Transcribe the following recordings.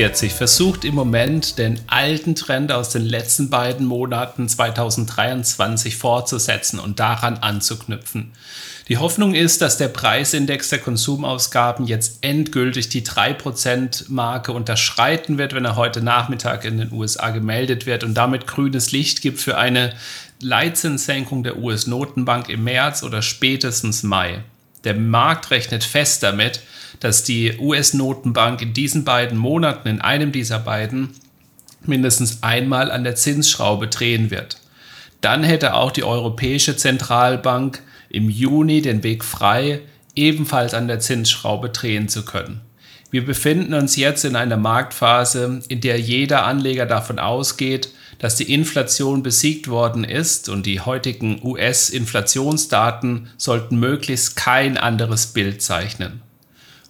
40 versucht im Moment den alten Trend aus den letzten beiden Monaten 2023 fortzusetzen und daran anzuknüpfen. Die Hoffnung ist, dass der Preisindex der Konsumausgaben jetzt endgültig die 3%-Marke unterschreiten wird, wenn er heute Nachmittag in den USA gemeldet wird und damit grünes Licht gibt für eine Leitzinssenkung der US-Notenbank im März oder spätestens Mai. Der Markt rechnet fest damit, dass die US-Notenbank in diesen beiden Monaten, in einem dieser beiden, mindestens einmal an der Zinsschraube drehen wird. Dann hätte auch die Europäische Zentralbank im Juni den Weg frei, ebenfalls an der Zinsschraube drehen zu können. Wir befinden uns jetzt in einer Marktphase, in der jeder Anleger davon ausgeht, dass die Inflation besiegt worden ist und die heutigen US-Inflationsdaten sollten möglichst kein anderes Bild zeichnen.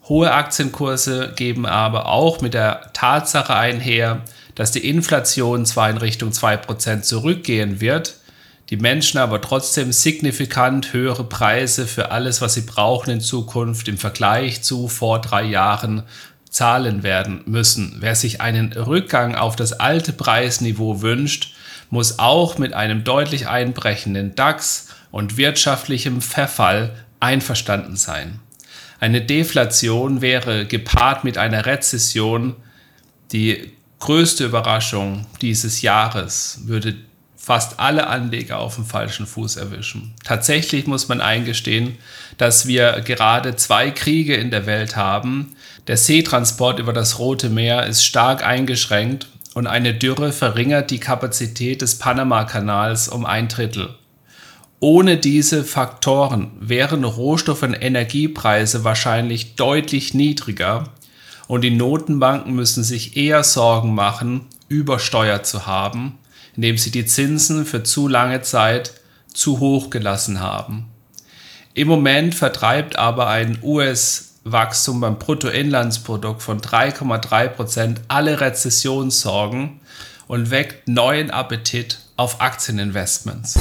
Hohe Aktienkurse geben aber auch mit der Tatsache einher, dass die Inflation zwar in Richtung 2% zurückgehen wird, die Menschen aber trotzdem signifikant höhere Preise für alles, was sie brauchen in Zukunft im Vergleich zu vor drei Jahren zahlen werden müssen. Wer sich einen Rückgang auf das alte Preisniveau wünscht, muss auch mit einem deutlich einbrechenden DAX und wirtschaftlichem Verfall einverstanden sein. Eine Deflation wäre gepaart mit einer Rezession die größte Überraschung dieses Jahres, würde fast alle Anleger auf dem falschen Fuß erwischen. Tatsächlich muss man eingestehen, dass wir gerade zwei Kriege in der Welt haben. Der Seetransport über das Rote Meer ist stark eingeschränkt und eine Dürre verringert die Kapazität des Panama-Kanals um ein Drittel. Ohne diese Faktoren wären Rohstoff- und Energiepreise wahrscheinlich deutlich niedriger und die Notenbanken müssen sich eher Sorgen machen, übersteuert zu haben, indem sie die Zinsen für zu lange Zeit zu hoch gelassen haben. Im Moment vertreibt aber ein US-Wachstum beim Bruttoinlandsprodukt von 3,3 Prozent alle Rezessionssorgen und weckt neuen Appetit auf Aktieninvestments.